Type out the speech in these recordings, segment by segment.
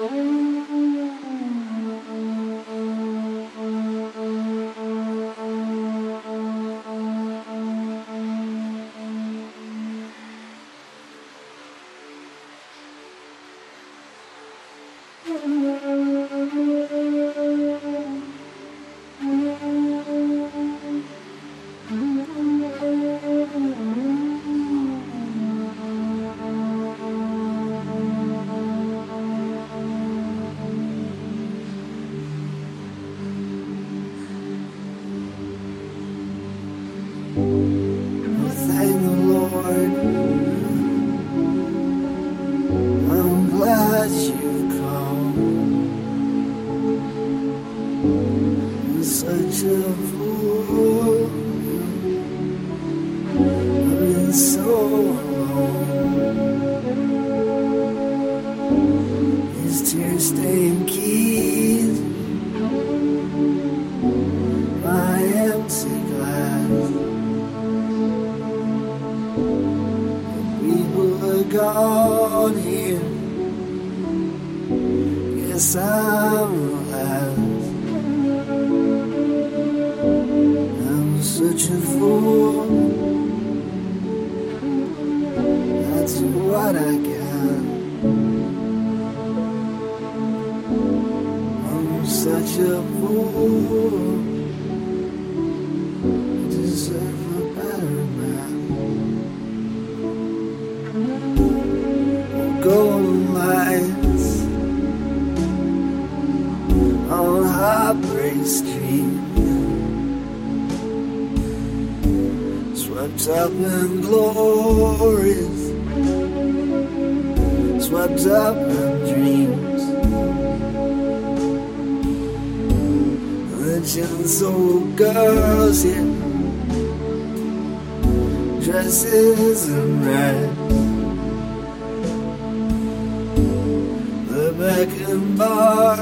Oh. Gone here. Yes, I'm last. A fool. That's what I can. I'm such a fool. Deserve a better man. golden lights on Heartbreak Street. Swept up in glories, swept up in dreams. The gentle girls here, dresses in red. the back and bar.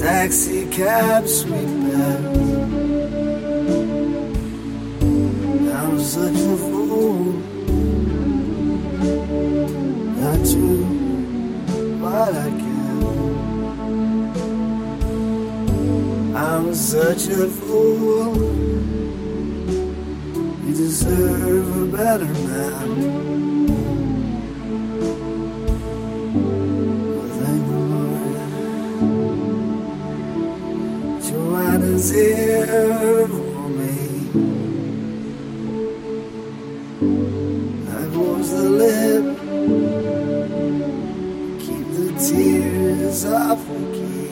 Taxi cab sweet back. I'm such a fool. You deserve a better man. Joanna's here for me. I close the lip, keep the tears off the key.